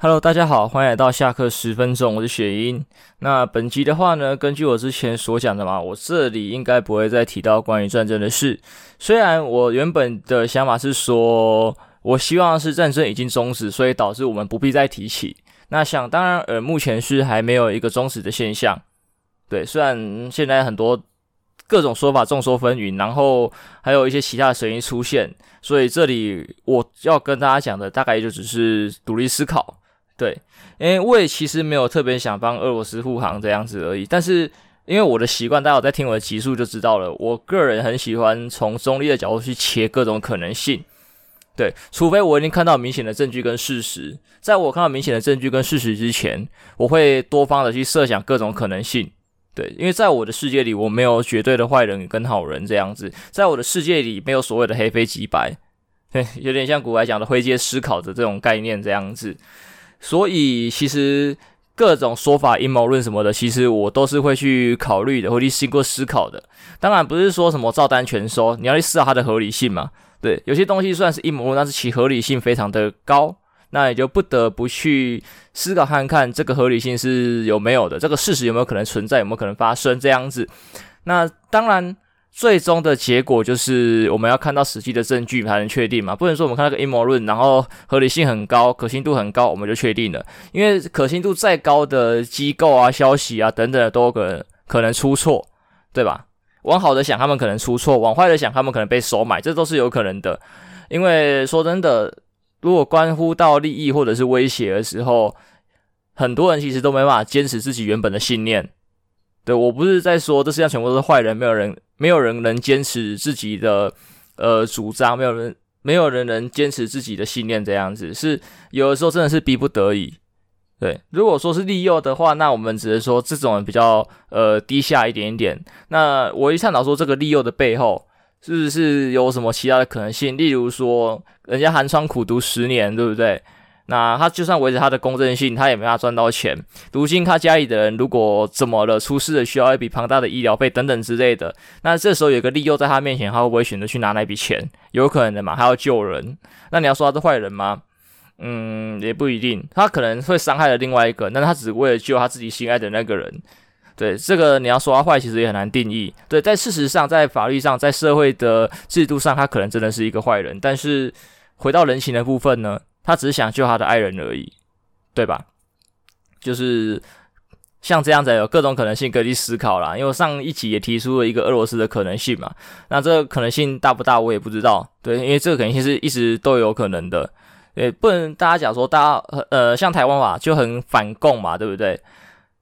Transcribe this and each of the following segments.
Hello，大家好，欢迎来到下课十分钟，我是雪英。那本集的话呢，根据我之前所讲的嘛，我这里应该不会再提到关于战争的事。虽然我原本的想法是说，我希望是战争已经终止，所以导致我们不必再提起。那想当然，呃，目前是还没有一个终止的现象。对，虽然现在很多各种说法众说纷纭，然后还有一些其他的声音出现，所以这里我要跟大家讲的大概就只是独立思考。对，因为我也其实没有特别想帮俄罗斯护航这样子而已，但是因为我的习惯，大家有在听我的集数就知道了，我个人很喜欢从中立的角度去切各种可能性。对，除非我已经看到明显的证据跟事实，在我看到明显的证据跟事实之前，我会多方的去设想各种可能性。对，因为在我的世界里，我没有绝对的坏人跟好人这样子，在我的世界里没有所谓的黑非即白，对，有点像古白讲的灰阶思考的这种概念这样子。所以，其实各种说法、阴谋论什么的，其实我都是会去考虑的，会去经过思考的。当然，不是说什么照单全收，你要去思考它的合理性嘛。对，有些东西算是阴谋论，但是其合理性非常的高，那也就不得不去思考看看这个合理性是有没有的，这个事实有没有可能存在，有没有可能发生这样子。那当然。最终的结果就是我们要看到实际的证据才能确定嘛，不能说我们看那个阴谋论，然后合理性很高、可信度很高，我们就确定了。因为可信度再高的机构啊、消息啊等等都可能可能出错，对吧？往好的想，他们可能出错；往坏的想，他们可能被收买，这都是有可能的。因为说真的，如果关乎到利益或者是威胁的时候，很多人其实都没办法坚持自己原本的信念。对，我不是在说这世界上全部都是坏人，没有人。没有人能坚持自己的呃主张，没有人没有人能坚持自己的信念，这样子是有的时候真的是逼不得已。对，如果说是利诱的话，那我们只能说这种比较呃低下一点点。那我一探讨说这个利诱的背后是不是有什么其他的可能性？例如说，人家寒窗苦读十年，对不对？那他就算维持他的公正性，他也没法赚到钱。如今他家里的人如果怎么了，出事了，需要一笔庞大的医疗费等等之类的，那这时候有个利诱在他面前，他会不会选择去拿那笔钱？有可能的嘛，他要救人。那你要说他是坏人吗？嗯，也不一定。他可能会伤害了另外一个，但他只为了救他自己心爱的那个人。对，这个你要说他坏，其实也很难定义。对，在事实上，在法律上，在社会的制度上，他可能真的是一个坏人。但是回到人情的部分呢？他只是想救他的爱人而已，对吧？就是像这样子，有各种可能性可以去思考啦。因为上一集也提出了一个俄罗斯的可能性嘛，那这个可能性大不大，我也不知道。对，因为这个可能性是一直都有可能的。也不能大家讲说，大家呃，像台湾嘛，就很反共嘛，对不对？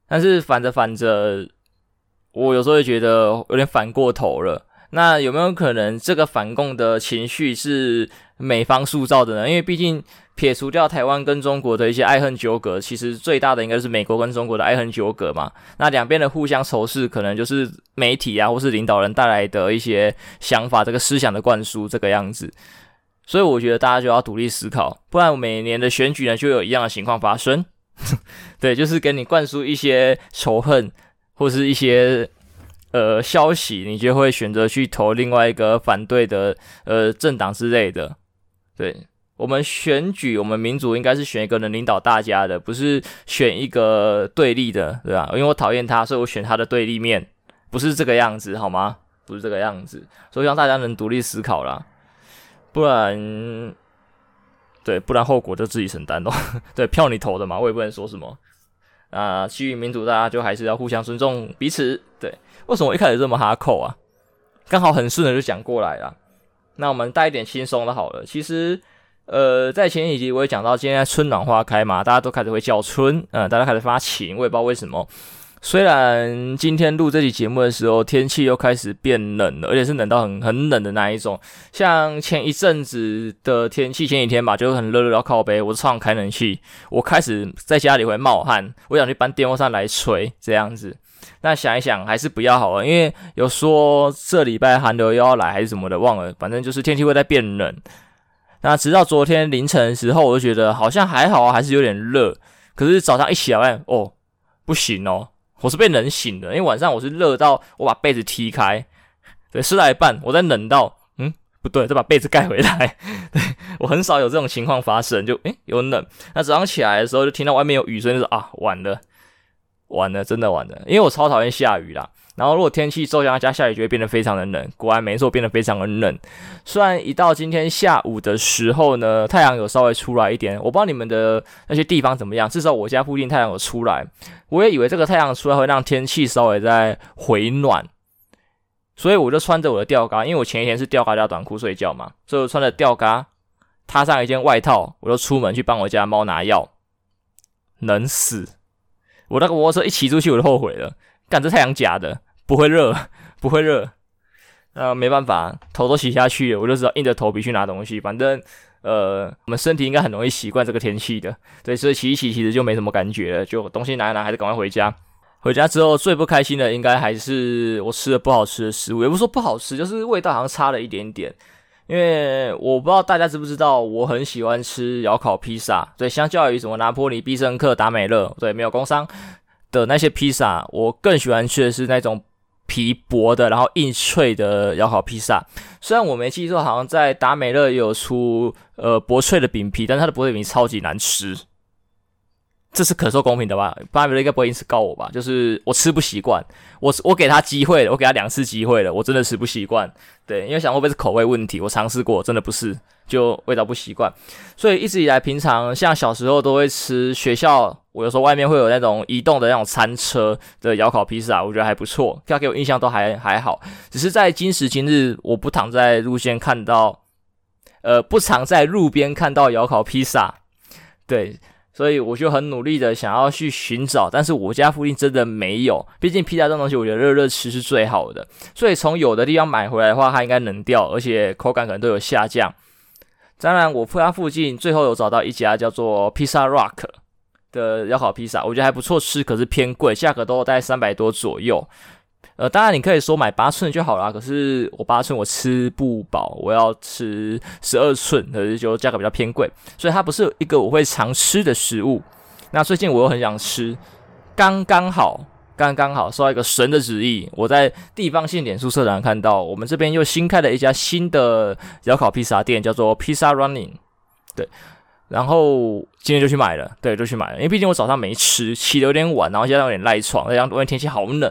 但是反着反着，我有时候会觉得有点反过头了。那有没有可能这个反共的情绪是美方塑造的呢？因为毕竟。撇除掉台湾跟中国的一些爱恨纠葛，其实最大的应该是美国跟中国的爱恨纠葛嘛。那两边的互相仇视，可能就是媒体啊，或是领导人带来的一些想法，这个思想的灌输这个样子。所以我觉得大家就要独立思考，不然每年的选举呢，就有一样的情况发生。对，就是给你灌输一些仇恨，或是一些呃消息，你就会选择去投另外一个反对的呃政党之类的。对。我们选举，我们民主应该是选一个能领导大家的，不是选一个对立的，对吧？因为我讨厌他，所以我选他的对立面，不是这个样子，好吗？不是这个样子，所以让大家能独立思考啦，不然，对，不然后果就自己承担咯。对，票你投的嘛，我也不能说什么。啊，基于民主，大家就还是要互相尊重彼此。对，为什么我一开始这么哈扣啊？刚好很顺的就讲过来了。那我们带一点轻松的好了，其实。呃，在前几集我也讲到，今天春暖花开嘛，大家都开始会叫春，嗯、大家开始发情，我也不知道为什么。虽然今天录这期节目的时候，天气又开始变冷了，而且是冷到很很冷的那一种。像前一阵子的天气，前几天吧，就很热热到靠背，我就常开冷气，我开始在家里会冒汗，我想去搬电风扇来吹，这样子。那想一想，还是不要好了，因为有说这礼拜寒流又要来还是什么的，忘了，反正就是天气会在变冷。那直到昨天凌晨的时候，我就觉得好像还好啊，还是有点热。可是早上一起来，哦，不行哦，我是被冷醒的。因为晚上我是热到我把被子踢开，对，睡到一半，我在冷到，嗯，不对，再把被子盖回来。对，我很少有这种情况发生，就诶、欸、有冷。那早上起来的时候就听到外面有雨声，就说啊完了，完了，真的完了。因为我超讨厌下雨啦。然后如果天气骤降加下雨，就会变得非常的冷。果然没错，变得非常的冷。虽然一到今天下午的时候呢，太阳有稍微出来一点，我不知道你们的那些地方怎么样。至少我家附近太阳有出来，我也以为这个太阳出来会让天气稍微再回暖。所以我就穿着我的吊嘎，因为我前一天是吊嘎加短裤睡觉嘛，所以我穿着吊嘎，踏上一件外套，我就出门去帮我家猫拿药，冷死！我那个摩托车一骑出去，我就后悔了，干这太阳假的，不会热，不会热，那没办法，头都洗下去了，我就只好硬着头皮去拿东西，反正呃，我们身体应该很容易习惯这个天气的，对，所以骑一骑其实就没什么感觉了，就东西拿一拿，还是赶快回家。回家之后最不开心的应该还是我吃了不好吃的食物，也不是说不好吃，就是味道好像差了一点点。因为我不知道大家知不知道，我很喜欢吃窑烤披萨。对，相较于什么拿坡里、必胜客、达美乐，对，没有工商的那些披萨，我更喜欢吃的是那种皮薄的，然后硬脆的窑烤披萨。虽然我没记错，好像在达美乐也有出呃薄脆的饼皮，但它的薄脆饼超级难吃。这是可受公平的吧？巴比伦应该不会因此告我吧？就是我吃不习惯，我我给他机会了，我给他两次机会了，我真的吃不习惯。对，因为想会不会是口味问题？我尝试过，真的不是，就味道不习惯。所以一直以来，平常像小时候都会吃学校，我有时候外面会有那种移动的那种餐车的窑烤披萨，我觉得还不错，他给我印象都还还好。只是在今时今日，我不躺在路线看到，呃，不常在路边看到窑烤披萨，对。所以我就很努力的想要去寻找，但是我家附近真的没有。毕竟披萨这种东西，我觉得热热吃是最好的。所以从有的地方买回来的话，它应该冷掉，而且口感可能都有下降。当然，我家附近最后有找到一家叫做 Pizza Rock 的要烤披萨，我觉得还不错吃，可是偏贵，价格都在三百多左右。呃，当然你可以说买八寸就好啦，可是我八寸我吃不饱，我要吃十二寸，可是就价格比较偏贵，所以它不是一个我会常吃的食物。那最近我又很想吃，刚刚好，刚刚好受到一个神的旨意，我在地方性脸书社长看到，我们这边又新开了一家新的窑烤披萨店，叫做 Pizza Running，对，然后今天就去买了，对，就去买了，因为毕竟我早上没吃，起得有点晚，然后现在有点赖床，然后因为天气好冷。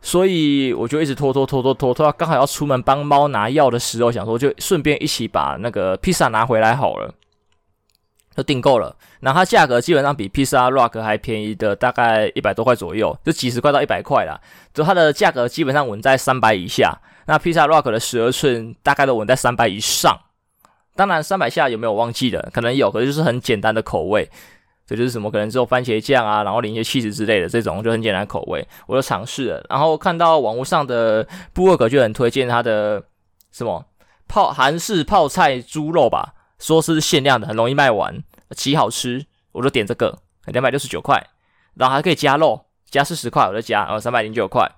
所以我就一直拖拖拖拖拖拖到刚好要出门帮猫拿药的时候，想说就顺便一起把那个披萨拿回来好了，就订购了。然后它价格基本上比披萨 Rock 还便宜的大概一百多块左右，就几十块到一百块啦。就它的价格基本上稳在三百以下。那披萨 Rock 的十二寸大概都稳在三百以上。当然三百下有没有忘记的？可能有，可是就是很简单的口味。这就是什么？可能只有番茄酱啊，然后淋一些起司之类的这种，就很简单的口味，我就尝试了。然后看到网络上的部落格就很推荐它的什么泡韩式泡菜猪肉吧，说是限量的，很容易卖完，极好吃，我就点这个，两百六十九块，然后还可以加肉，加四十块，我就加，然后三百零九块。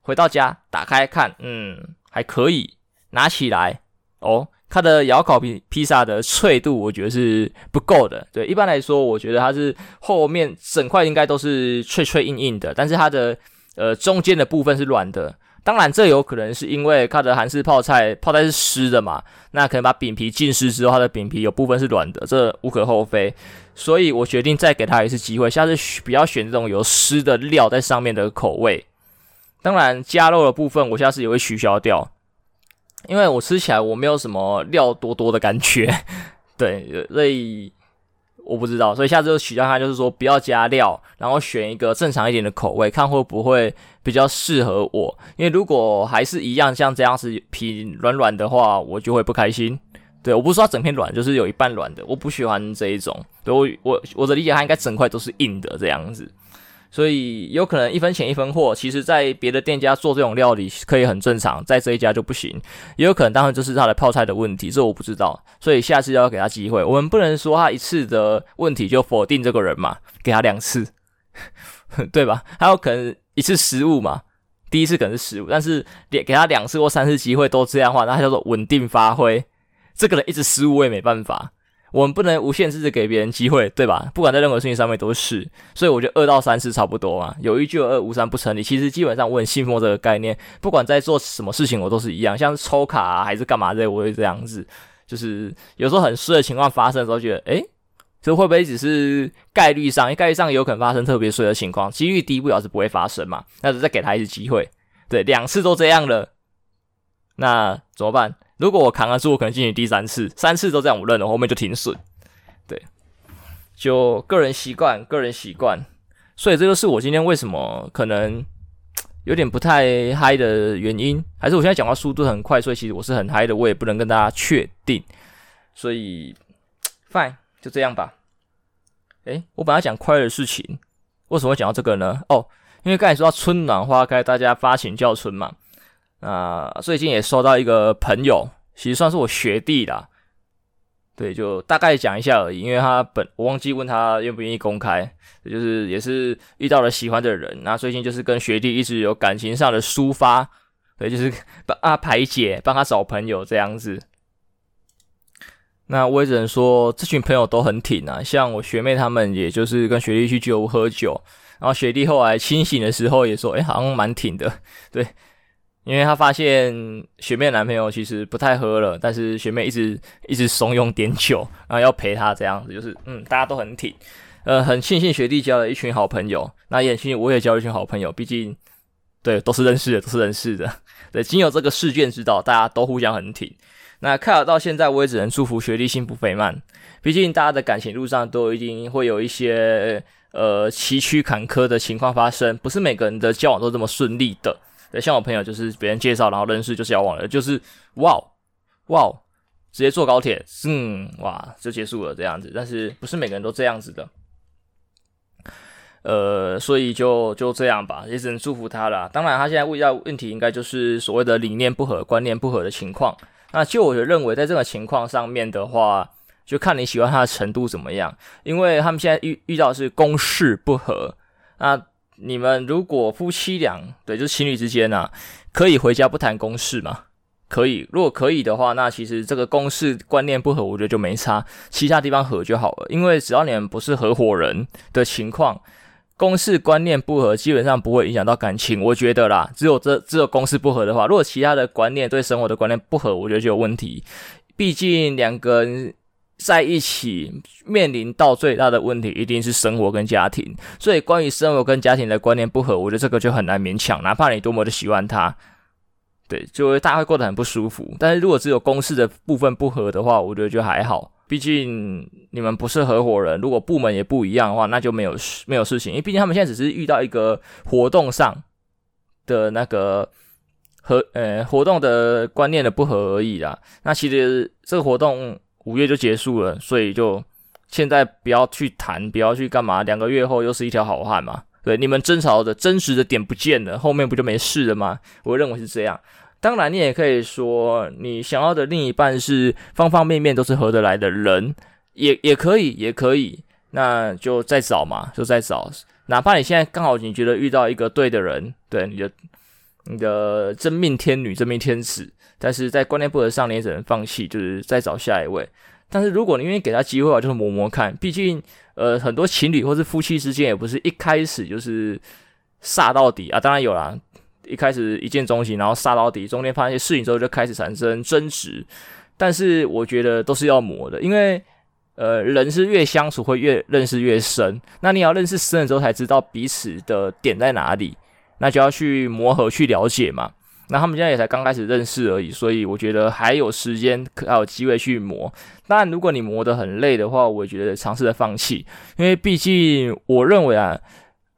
回到家打开看，嗯，还可以，拿起来，哦。它的窑烤披披萨的脆度，我觉得是不够的。对，一般来说，我觉得它是后面整块应该都是脆脆硬硬的，但是它的呃中间的部分是软的。当然，这有可能是因为它的韩式泡菜泡菜是湿的嘛，那可能把饼皮浸湿之后，它的饼皮有部分是软的，这无可厚非。所以我决定再给它一次机会，下次比较选这种有湿的料在上面的口味。当然，加肉的部分我下次也会取消掉。因为我吃起来我没有什么料多多的感觉，对，所以我不知道，所以下次就取消它，就是说不要加料，然后选一个正常一点的口味，看会不会比较适合我。因为如果还是一样像这样子皮软软的话，我就会不开心。对，我不是说它整片软，就是有一半软的，我不喜欢这一种。对，我我我的理解，它应该整块都是硬的这样子。所以有可能一分钱一分货，其实在别的店家做这种料理可以很正常，在这一家就不行。也有可能当然就是他的泡菜的问题，这我不知道。所以下次要给他机会，我们不能说他一次的问题就否定这个人嘛，给他两次，对吧？还有可能一次失误嘛，第一次可能是失误，但是给给他两次或三次机会都这样的话，那他叫做稳定发挥。这个人一直失误我也没办法，我们不能无限制的给别人机会，对吧？不管在任何事情上面都是，所以我觉得二到三次差不多嘛。有一就有二，无三不成立。其实基本上我很信奉这个概念，不管在做什么事情，我都是一样，像是抽卡啊还是干嘛的，我会这样子。就是有时候很衰的情况发生的时候，觉得诶，这会不会只是概率上？概率上有可能发生特别衰的情况，几率低不了是不会发生嘛。那就再给他一次机会，对，两次都这样了，那怎么办？如果我扛得住，我可能进行第三次、三次都这样，我认了，后面就停损。对，就个人习惯，个人习惯。所以这就是我今天为什么可能 有点不太嗨的原因，还是我现在讲话速度很快，所以其实我是很嗨的，我也不能跟大家确定。所以，fine，就这样吧。诶，我本来讲快乐的事情，为什么会讲到这个呢？哦，因为刚才说到春暖花开，大家发情叫春嘛。啊、最近也收到一个朋友，其实算是我学弟啦。对，就大概讲一下而已，因为他本我忘记问他愿不愿意公开，就是也是遇到了喜欢的人，那最近就是跟学弟一直有感情上的抒发，对，就是帮他排解，帮他找朋友这样子。那我也只能说，这群朋友都很挺啊，像我学妹他们，也就是跟学弟去酒屋喝酒，然后学弟后来清醒的时候也说，哎，好像蛮挺的，对。因为他发现学妹男朋友其实不太喝了，但是学妹一直一直怂恿点酒，然后要陪他这样子，就是嗯，大家都很挺，呃，很庆幸学弟交了一群好朋友，那也庆幸我也交了一群好朋友，毕竟对都是认识的，都是认识的，对，仅有这个事件知道，大家都互相很挺。那看了到现在，我也只能祝福学弟幸福美满，毕竟大家的感情路上都一定会有一些呃崎岖坎坷的情况发生，不是每个人的交往都这么顺利的。对，像我朋友就是别人介绍，然后认识就交往了，就是哇哇，直接坐高铁，嗯，哇就结束了这样子。但是不是每个人都这样子的，呃，所以就就这样吧，也只能祝福他了。当然，他现在遇到问题应该就是所谓的理念不合、观念不合的情况。那就我就认为，在这个情况上面的话，就看你喜欢他的程度怎么样，因为他们现在遇遇到的是公事不合，那。你们如果夫妻俩，对，就是情侣之间啊，可以回家不谈公事吗？可以，如果可以的话，那其实这个公事观念不合，我觉得就没差，其他地方合就好了。因为只要你们不是合伙人的情况，公事观念不合基本上不会影响到感情，我觉得啦。只有这只有公事不合的话，如果其他的观念对生活的观念不合，我觉得就有问题。毕竟两个人。在一起面临到最大的问题一定是生活跟家庭，所以关于生活跟家庭的观念不合，我觉得这个就很难勉强，哪怕你多么的喜欢他，对，就会大家会过得很不舒服。但是如果只有公事的部分不合的话，我觉得就还好，毕竟你们不是合伙人，如果部门也不一样的话，那就没有没有事情，因为毕竟他们现在只是遇到一个活动上的那个和呃活动的观念的不合而已啦。那其实这个活动。五月就结束了，所以就现在不要去谈，不要去干嘛。两个月后又是一条好汉嘛。对，你们争吵的真实的点不见了，后面不就没事了吗？我认为是这样。当然，你也可以说，你想要的另一半是方方面面都是合得来的人，也也可以，也可以。那就再找嘛，就再找。哪怕你现在刚好你觉得遇到一个对的人，对你的你的真命天女、真命天子。但是在观念不合上，你也只能放弃，就是再找下一位。但是如果你愿意给他机会的话，就是磨磨看。毕竟，呃，很多情侣或是夫妻之间，也不是一开始就是煞到底啊。当然有啦，一开始一见钟情，然后煞到底，中间发生一些事情之后，就开始产生争执。但是我觉得都是要磨的，因为呃，人是越相处会越认识越深。那你要认识深了之后，才知道彼此的点在哪里，那就要去磨合去了解嘛。那他们现在也才刚开始认识而已，所以我觉得还有时间，还有机会去磨。但，如果你磨得很累的话，我觉得尝试着放弃，因为毕竟我认为啊，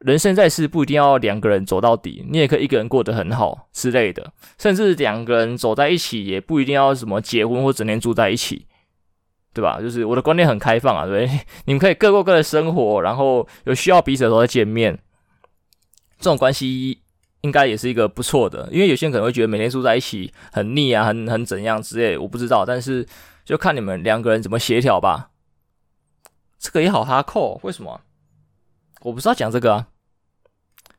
人生在世不一定要两个人走到底，你也可以一个人过得很好之类的，甚至两个人走在一起也不一定要什么结婚或整天住在一起，对吧？就是我的观念很开放啊，对，你们可以各过各的生活，然后有需要彼此的时候再见面，这种关系。应该也是一个不错的，因为有些人可能会觉得每天住在一起很腻啊，很很怎样之类，我不知道，但是就看你们两个人怎么协调吧。这个也好哈扣，为什么？我不知道讲这个啊。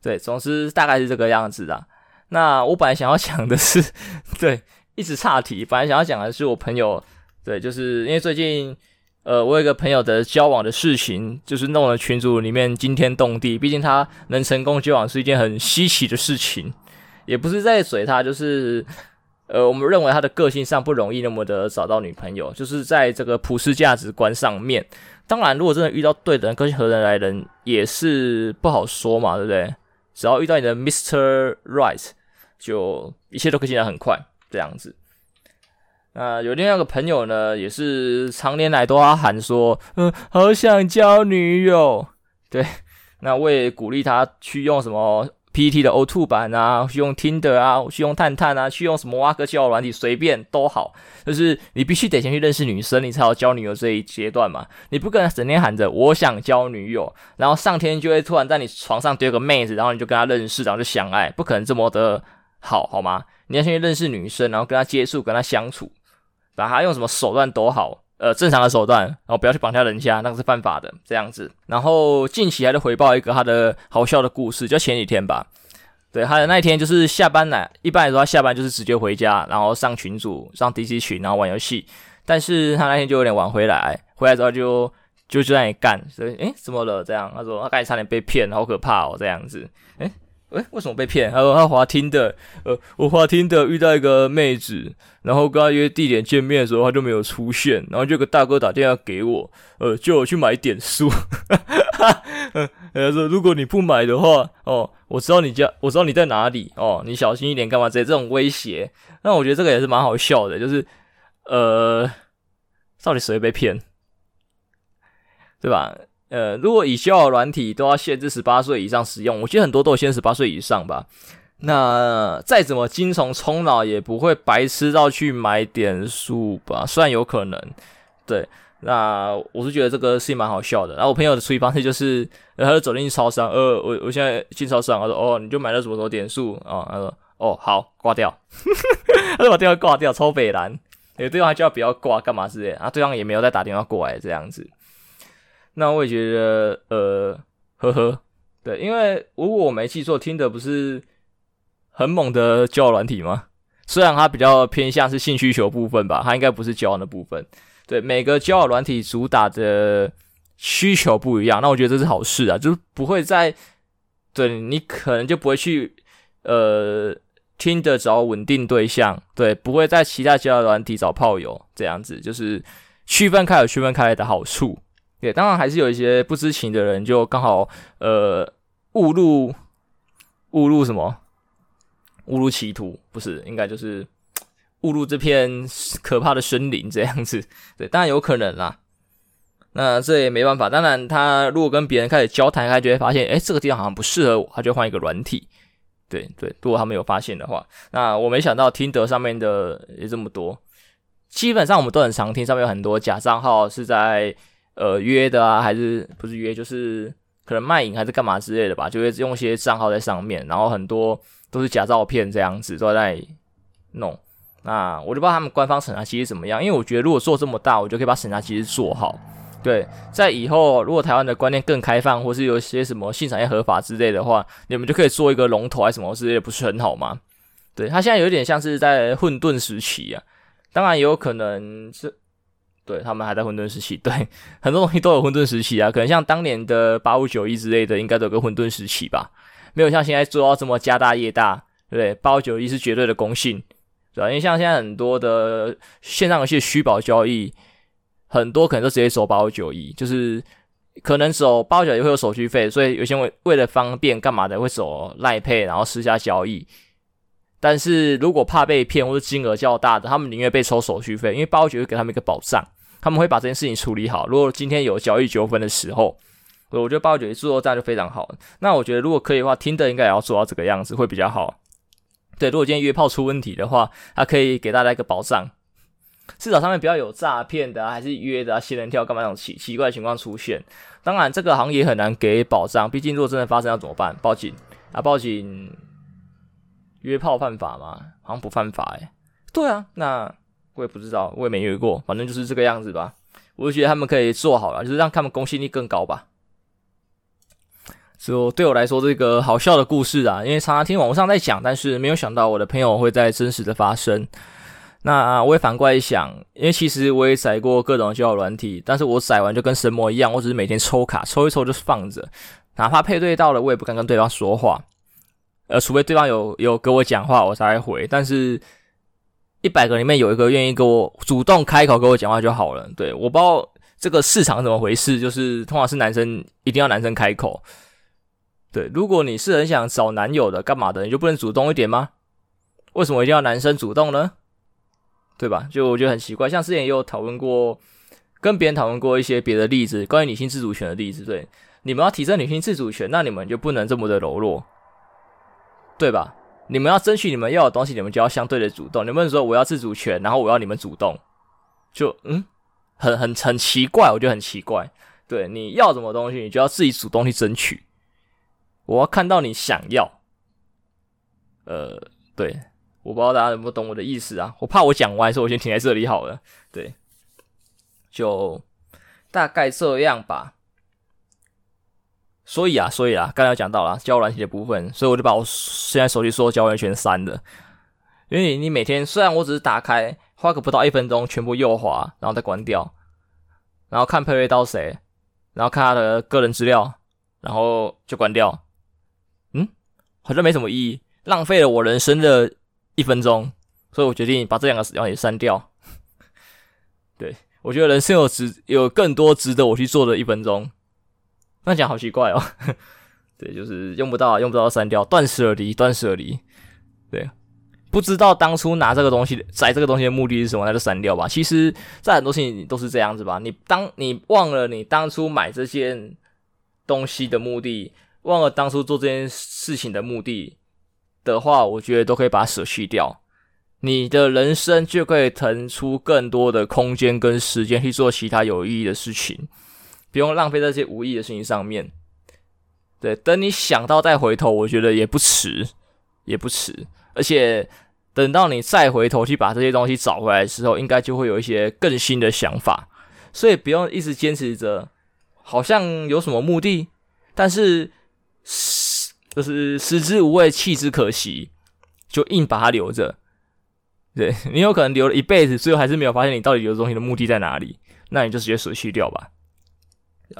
对，总之大概是这个样子的。那我本来想要讲的是，对，一直岔题。本来想要讲的是我朋友，对，就是因为最近呃，我有一个朋友的交往的事情，就是弄了群组里面惊天动地。毕竟他能成功交往是一件很稀奇的事情，也不是在水他，就是呃，我们认为他的个性上不容易那么的找到女朋友，就是在这个普世价值观上面。当然，如果真的遇到对的人，个性合得来人也是不好说嘛，对不对？只要遇到你的 Mr. Right，就一切都可以进展很快，这样子。那有另外一个朋友呢，也是常年来都要喊说，嗯，好想交女友。对，那我也鼓励他去用什么 PTT 的 O2 版啊，去用 Tinder 啊，去用探探啊，去用什么挖个交友软体，随便都好。就是你必须得先去认识女生，你才有交女友这一阶段嘛。你不可能整天喊着我想交女友，然后上天就会突然在你床上丢个妹子，然后你就跟她认识，然后就相爱，不可能这么的好，好吗？你要先去认识女生，然后跟她接触，跟她相处。把他用什么手段都好，呃，正常的手段，然后不要去绑架人家，那个是犯法的，这样子。然后近期还得回报一个他的好笑的故事，就前几天吧。对，他的那一天就是下班来，一般来说他下班就是直接回家，然后上群组，上 DC 群，然后玩游戏。但是他那天就有点晚回来，回来之后就就就在那里干，所以诶，怎么了？这样他说他刚才差点被骗，好可怕哦，这样子，诶。诶，为什么被骗？他说他滑听的，呃，我滑听的遇到一个妹子，然后跟她约地点见面的时候，她就没有出现，然后就有个大哥打电话给我，呃，叫我去买点数，哈哈，嗯，他说如果你不买的话，哦，我知道你家，我知道你在哪里，哦，你小心一点，干嘛直接这种威胁，那我觉得这个也是蛮好笑的，就是，呃，到底谁被骗，对吧？呃，如果以交友软体都要限制十八岁以上使用，我觉得很多都有限制十八岁以上吧。那再怎么精虫冲脑，也不会白痴到去买点数吧？虽然有可能，对。那我是觉得这个事情蛮好笑的。然后我朋友的处理方式就是，他就走进去超商，呃，我我现在进超商，他说，哦，你就买了什么什么点数啊？他说，哦，好，挂掉，他就把电话挂掉，超北蓝。诶，对方还叫不要挂，干嘛之类，啊，对方也没有再打电话过来，这样子。那我也觉得，呃，呵呵，对，因为如果我没记错，听的不是很猛的交友软体吗？虽然它比较偏向是性需求部分吧，它应该不是交友的部分。对，每个交友软体主打的需求不一样，那我觉得这是好事啊，就是不会在，对，你可能就不会去，呃，听的找稳定对象，对，不会在其他交友软体找炮友，这样子，就是区分开有区分开来的好处。对，当然还是有一些不知情的人，就刚好呃误入误入什么误入歧途，不是，应该就是误入这片可怕的森林这样子。对，当然有可能啦。那这也没办法。当然，他如果跟别人开始交谈，他就会发现，哎，这个地方好像不适合我，他就换一个软体。对对，如果他没有发现的话，那我没想到听得上面的也这么多。基本上我们都很常听，上面有很多假账号是在。呃，约的啊，还是不是约，就是可能卖淫还是干嘛之类的吧，就会用一些账号在上面，然后很多都是假照片这样子都在弄。那我就不知道他们官方审查机制怎么样，因为我觉得如果做这么大，我就可以把审查机制做好。对，在以后如果台湾的观念更开放，或是有一些什么性产业合法之类的话，你们就可以做一个龙头还是什么之类的，不是很好吗？对，他现在有点像是在混沌时期啊，当然也有可能是。对，他们还在混沌时期，对，很多东西都有混沌时期啊，可能像当年的八五九一之类的，应该都有个混沌时期吧，没有像现在做到这么家大业大，对不对？八五九一是绝对的公信，对吧？因为像现在很多的线上游戏虚宝交易，很多可能都直接走八五九一，就是可能走八五九一会有手续费，所以有些为为了方便干嘛的会走赖配，然后私下交易。但是如果怕被骗或者金额较大的，他们宁愿被抽手续费，因为八五九会给他们一个保障。他们会把这件事情处理好。如果今天有交易纠纷的时候，我觉得八九一做这样就非常好。那我觉得如果可以的话，听的应该也要做到这个样子，会比较好。对，如果今天约炮出问题的话，他可以给大家一个保障，至少上面不要有诈骗的，还是约的啊，仙人跳干嘛那种奇奇怪的情况出现。当然，这个行业很难给保障，毕竟如果真的发生要怎么办？报警啊？报警？约炮犯法吗？好像不犯法诶。对啊，那。我也不知道，我也没约过，反正就是这个样子吧。我就觉得他们可以做好了，就是让他们公信力更高吧。就对我来说，这个好笑的故事啊，因为常常听网络上在讲，但是没有想到我的朋友会在真实的发生。那我也反过来想，因为其实我也载过各种交友软体，但是我载完就跟神魔一样，我只是每天抽卡，抽一抽就放着，哪怕配对到了，我也不敢跟对方说话，呃，除非对方有有跟我讲话，我才会回。但是一百个里面有一个愿意跟我主动开口跟我讲话就好了。对，我不知道这个市场怎么回事，就是通常是男生一定要男生开口。对，如果你是很想找男友的，干嘛的，你就不能主动一点吗？为什么一定要男生主动呢？对吧？就我觉得很奇怪，像之前也有讨论过，跟别人讨论过一些别的例子，关于女性自主权的例子。对，你们要提升女性自主权，那你们就不能这么的柔弱，对吧？你们要争取你们要的东西，你们就要相对的主动。你们说我要自主权，然后我要你们主动，就嗯，很很很奇怪，我觉得很奇怪。对，你要什么东西，你就要自己主动去争取。我要看到你想要，呃，对。我不知道大家能不能懂我的意思啊？我怕我讲歪，所以我先停在这里好了。对，就大概这样吧。所以啊，所以啊，刚才讲到了交友软体的部分，所以我就把我现在手机所有交友全删了。因为你每天虽然我只是打开，花个不到一分钟，全部右滑，然后再关掉，然后看配对到谁，然后看他的个人资料，然后就关掉。嗯，好像没什么意义，浪费了我人生的。一分钟，所以我决定把这两个使用也删掉。对，我觉得人生有值，有更多值得我去做的一分钟。那讲好奇怪哦。对，就是用不到，用不到删掉，断舍离，断舍离。对，不知道当初拿这个东西，摘这个东西的目的是什么，那就删掉吧。其实，在很多事情都是这样子吧。你当你忘了你当初买这件东西的目的，忘了当初做这件事情的目的。的话，我觉得都可以把它舍弃掉，你的人生就可以腾出更多的空间跟时间去做其他有意义的事情，不用浪费在这些无意的事情上面。对，等你想到再回头，我觉得也不迟，也不迟。而且等到你再回头去把这些东西找回来的时候，应该就会有一些更新的想法。所以不用一直坚持着，好像有什么目的，但是。就是食之无味，弃之可惜，就硬把它留着。对，你有可能留了一辈子，最后还是没有发现你到底留东西的目的在哪里，那你就直接舍弃掉吧。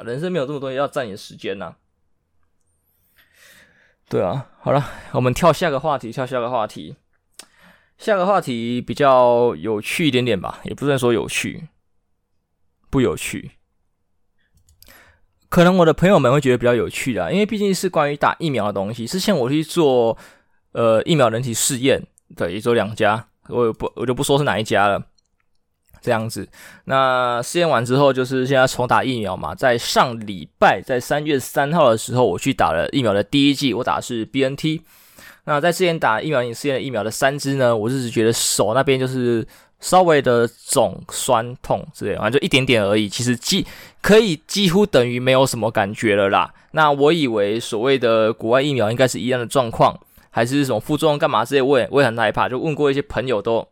人生没有这么多要占你时间呐、对啊，好了，我们跳下个话题，跳下个话题。下个话题比较有趣一点点吧，也不能说有趣，不有趣。可能我的朋友们会觉得比较有趣的，因为毕竟是关于打疫苗的东西。之前我去做呃疫苗人体试验，的，也做两家，我也不我就不说是哪一家了。这样子，那试验完之后，就是现在重打疫苗嘛。在上礼拜，在三月三号的时候，我去打了疫苗的第一剂，我打的是 BNT。那在之前打疫苗人体试验疫苗的三支呢，我是觉得手那边就是。稍微的肿、酸、痛之类的，反正就一点点而已。其实几可以几乎等于没有什么感觉了啦。那我以为所谓的国外疫苗应该是一样的状况，还是什么副作用干嘛之类，我也我也很害怕。就问过一些朋友都，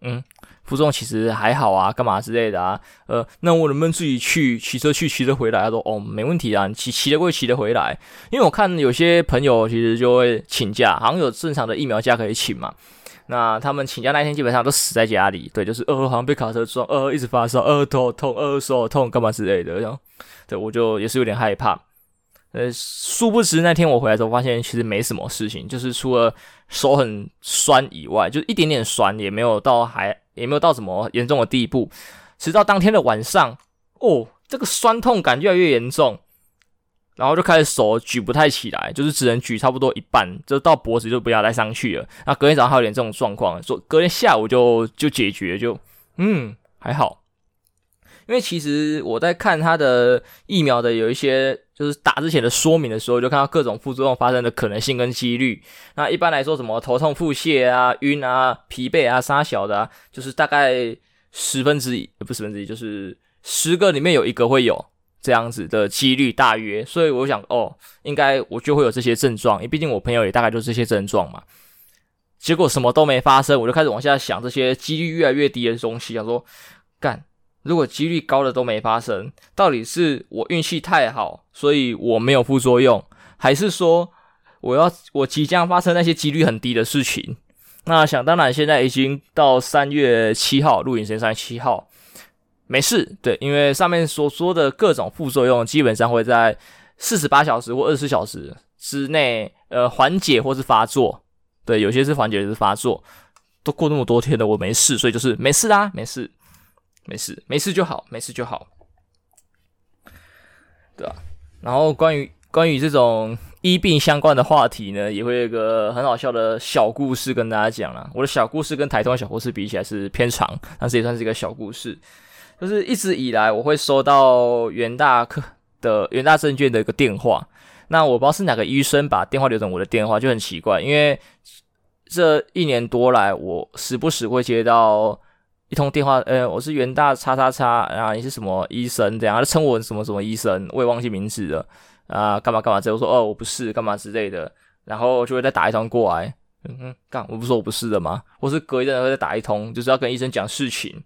嗯，负重其实还好啊，干嘛之类的啊。呃，那我能不能自己去骑车去骑车回来？他说哦，没问题啊，骑骑得过去骑得回来。因为我看有些朋友其实就会请假，好像有正常的疫苗假可以请嘛。那他们请假那一天基本上都死在家里，对，就是呃好像被卡车撞，呃一直发烧，呃头痛，呃手痛，干嘛之类的，然后对我就也是有点害怕。呃，殊不知那天我回来之后发现其实没什么事情，就是除了手很酸以外，就一点点酸，也没有到还也没有到什么严重的地步。直到当天的晚上，哦，这个酸痛感越来越严重。然后就开始手举不太起来，就是只能举差不多一半，就到脖子就不要再上去了。那隔天早上还有点这种状况，说隔天下午就就解决，就嗯还好。因为其实我在看他的疫苗的有一些就是打之前的说明的时候，就看到各种副作用发生的可能性跟几率。那一般来说，什么头痛、腹泻啊、晕啊、疲惫啊、杀小的啊，就是大概十分之一，不十分之一，就是十个里面有一个会有。这样子的几率大约，所以我想，哦，应该我就会有这些症状，因为毕竟我朋友也大概就这些症状嘛。结果什么都没发生，我就开始往下想这些几率越来越低的东西，想说，干，如果几率高的都没发生，到底是我运气太好，所以我没有副作用，还是说我要我即将发生那些几率很低的事情？那想当然，现在已经到三月七号，录影时间三月七号，没事。对，因为上面所说的各种副作用，基本上会在四十八小时或二十四小时之内，呃，缓解或是发作。对，有些是缓解，有些是发作。都过那么多天了，我没事，所以就是没事啦，没事，没事，没事就好，没事就好。对啊，然后关于关于这种。医病相关的话题呢，也会有一个很好笑的小故事跟大家讲啦。我的小故事跟台东小故事比起来是偏长，但是也算是一个小故事。就是一直以来我会收到元大科的元大证券的一个电话，那我不知道是哪个医生把电话留成我的电话，就很奇怪。因为这一年多来，我时不时会接到一通电话，呃，我是元大叉叉叉然后，你是什么医生？这样他称我什么什么医生，我也忘记名字了。啊，干嘛干嘛？之后说哦，我不是干嘛之类的，然后就会再打一通过来。嗯哼，干，我不说我不是的吗？或是隔一阵会再打一通，就是要跟医生讲事情。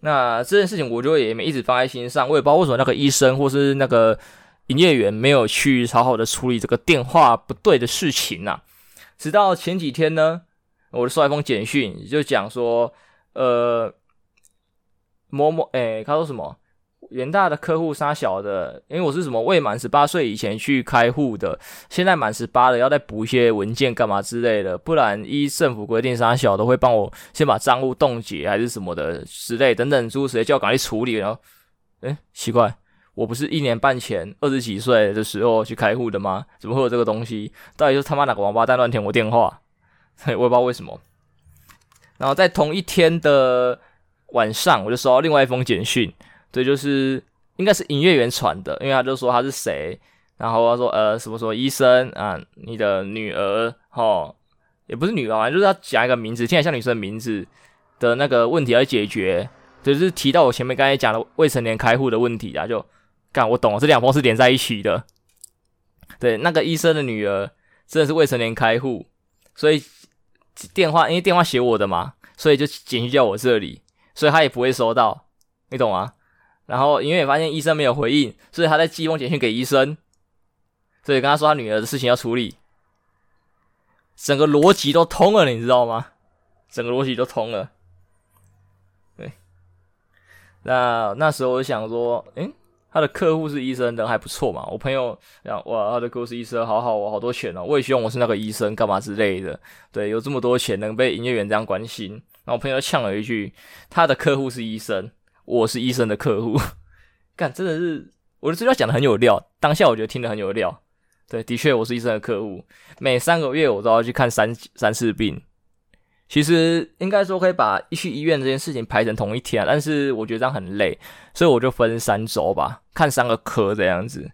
那这件事情我就也没一直放在心上，我也不知道为什么那个医生或是那个营业员没有去好好的处理这个电话不对的事情呐、啊。直到前几天呢，我收到一封简讯，就讲说，呃，某某，诶，他说什么？元大的客户杀小的，因为我是什么未满十八岁以前去开户的，现在满十八了，要再补一些文件干嘛之类的，不然依政府规定杀小都会帮我先把账户冻结还是什么的之类等等诸如此类，叫我赶紧处理。然后，诶，奇怪，我不是一年半前二十几岁的时候去开户的吗？怎么会有这个东西？到底是他妈哪个王八蛋乱填我电话？嘿，我也不知道为什么。然后在同一天的晚上，我就收到另外一封简讯。对，就是应该是营业员传的，因为他就说他是谁，然后他说呃什么什么医生啊，你的女儿哦，也不是女儿，反正就是要讲一个名字，听起来像女生的名字的那个问题要解决，就是提到我前面刚才讲的未成年开户的问题啊，就干我懂了，这两封是连在一起的。对，那个医生的女儿真的是未成年开户，所以电话因为电话写我的嘛，所以就简讯叫我这里，所以他也不会收到，你懂吗？然后因为发现医生没有回应，所以他在寄一封简讯给医生，所以跟他说他女儿的事情要处理，整个逻辑都通了，你知道吗？整个逻辑都通了。对，那那时候我想说，诶，他的客户是医生，人还不错嘛。我朋友讲，哇，他的客户是医生，好好，哦好多钱哦，我也希望我是那个医生，干嘛之类的。对，有这么多钱，能被营业员这样关心。然后我朋友呛了一句，他的客户是医生。我是医生的客户，干真的是我的资料讲的很有料，当下我觉得听得很有料。对，的确我是医生的客户，每三个月我都要去看三三次病。其实应该说可以把去医院这件事情排成同一天，但是我觉得这样很累，所以我就分三周吧，看三个科这样子。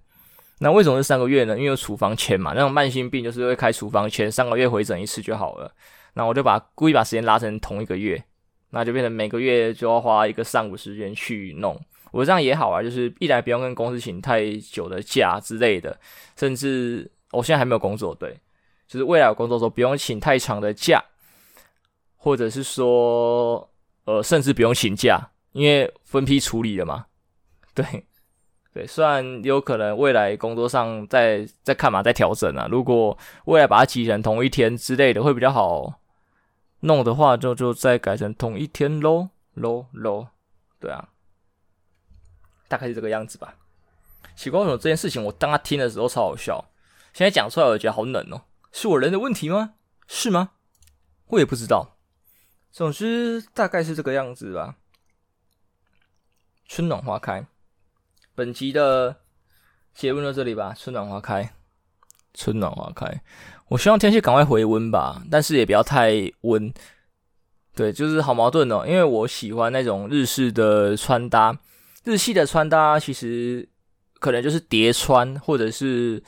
那为什么是三个月呢？因为有处方签嘛，那种慢性病就是会开处方签，三个月回诊一次就好了。那我就把故意把时间拉成同一个月。那就变成每个月就要花一个上午时间去弄，我这样也好啊，就是一来不用跟公司请太久的假之类的，甚至我现在还没有工作，对，就是未来有工作的时候不用请太长的假，或者是说，呃，甚至不用请假，因为分批处理了嘛，对，对，虽然有可能未来工作上再再看嘛，再调整啊，如果未来把它挤成同一天之类的会比较好。弄的话就就再改成同一天喽喽喽，对啊，大概是这个样子吧。奇怪，为什么这件事情我当他听的时候超好笑，现在讲出来我觉得好冷哦，是我人的问题吗？是吗？我也不知道。总之大概是这个样子吧。春暖花开，本集的结论到这里吧。春暖花开，春暖花开。我希望天气赶快回温吧，但是也不要太温。对，就是好矛盾哦，因为我喜欢那种日式的穿搭，日系的穿搭其实可能就是叠穿或者是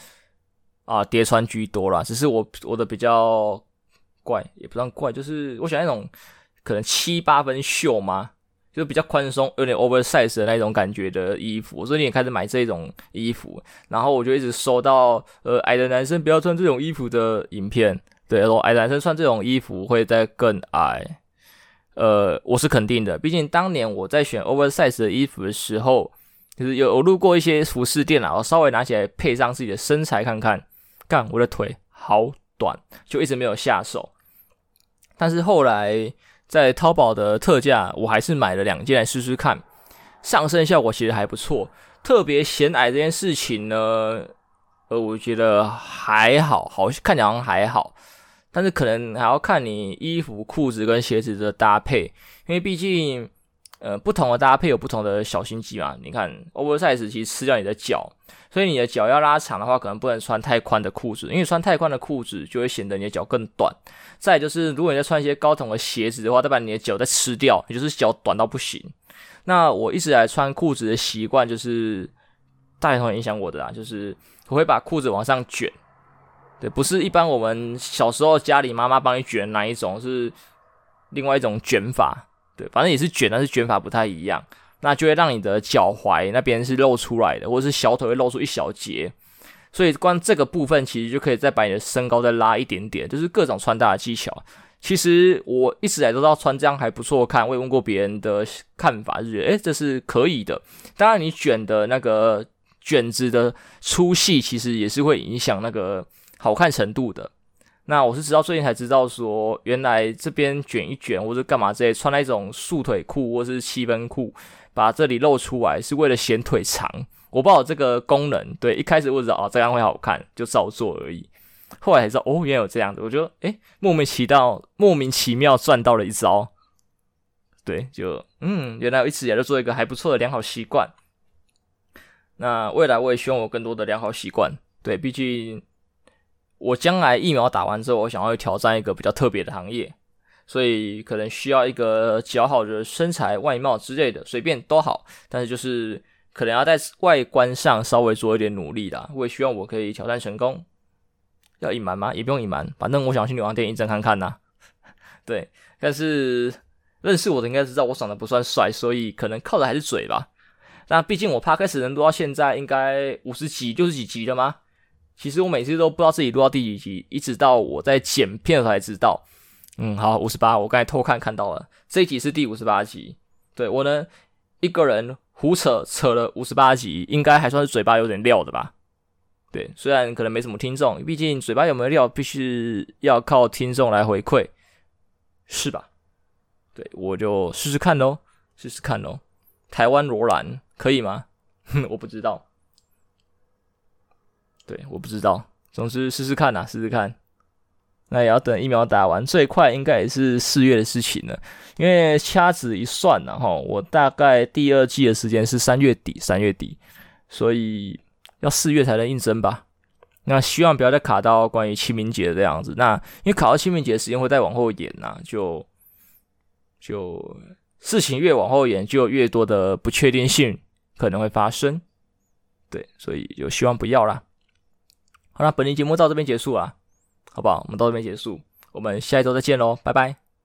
啊叠穿居多啦。只是我我的比较怪，也不算怪，就是我喜欢那种可能七八分袖嘛。就是比较宽松，有点 oversize 的那种感觉的衣服，我最近也开始买这种衣服，然后我就一直收到呃矮的男生不要穿这种衣服的影片，对，说矮男生穿这种衣服会再更矮，呃，我是肯定的，毕竟当年我在选 oversize 的衣服的时候，就是有路过一些服饰店啊，我稍微拿起来配上自己的身材看看，干我的腿好短，就一直没有下手。但是后来在淘宝的特价，我还是买了两件来试试看，上身效果其实还不错。特别显矮这件事情呢，呃，我觉得还好，好像看起来好像还好，但是可能还要看你衣服、裤子跟鞋子的搭配，因为毕竟，呃，不同的搭配有不同的小心机嘛。你看，oversize 其实吃掉你的脚，所以你的脚要拉长的话，可能不能穿太宽的裤子，因为穿太宽的裤子就会显得你的脚更短。再就是，如果你在穿一些高筒的鞋子的话，再把你的脚再吃掉，也就是脚短到不行。那我一直来穿裤子的习惯就是大头影响我的啊，就是我会把裤子往上卷，对，不是一般我们小时候家里妈妈帮你卷哪一种，是另外一种卷法，对，反正也是卷，但是卷法不太一样，那就会让你的脚踝那边是露出来的，或者是小腿会露出一小截，所以光这个部分其实就可以再把你的身高再拉一点点，就是各种穿搭的技巧。其实我一直以来都知道穿这样还不错看，我也问过别人的看法，就觉得诶，这是可以的。当然，你卷的那个卷子的粗细，其实也是会影响那个好看程度的。那我是直到最近才知道说，原来这边卷一卷或者干嘛之类，穿那种束腿裤或是七分裤，把这里露出来，是为了显腿长。我不知道这个功能，对，一开始我知道哦，这样会好看，就照做而已。后来才知道，哦，原来有这样子，我觉得，诶，莫名其妙，莫名其妙赚到了一招。对，就，嗯，原来我一直也在做一个还不错的良好习惯。那未来我也希望有更多的良好习惯。对，毕竟我将来疫苗打完之后，我想要挑战一个比较特别的行业，所以可能需要一个较好的身材、外貌之类的，随便都好。但是就是可能要在外观上稍微做一点努力啦。我也希望我可以挑战成功。要隐瞒吗？也不用隐瞒，反正我想去女王店印证看看呐、对，但是认识我的应该知道我长得不算帅，所以可能靠的还是嘴吧。那毕竟我 Podcast 能录到现在应该五十集，就是几集了吗？其实我每次都不知道自己录到第几集，一直到我在剪片才知道。嗯，好，五十八，我刚才偷看看到了，这一集是第五十八集。对，我呢一个人胡扯扯了五十八集，应该还算是嘴巴有点料的吧。对，虽然可能没什么听众，毕竟嘴巴有没有料，必须要靠听众来回馈，是吧？对，我就试试看喽，试试看喽。台湾罗兰可以吗？哼，我不知道。对，我不知道。总之试试看呐，试试看。那也要等疫苗打完，最快应该也是四月的事情了。因为掐指一算呢，哈，我大概第二季的时间是三月底，三月底，所以。要四月才能应征吧？那希望不要再卡到关于清明节这样子。那因为卡到清明节时间会再往后延呐、就就事情越往后延，就越多的不确定性可能会发生。对，所以就希望不要啦。好了，本期节目到这边结束啊，好不好？我们到这边结束，我们下一周再见喽，拜拜。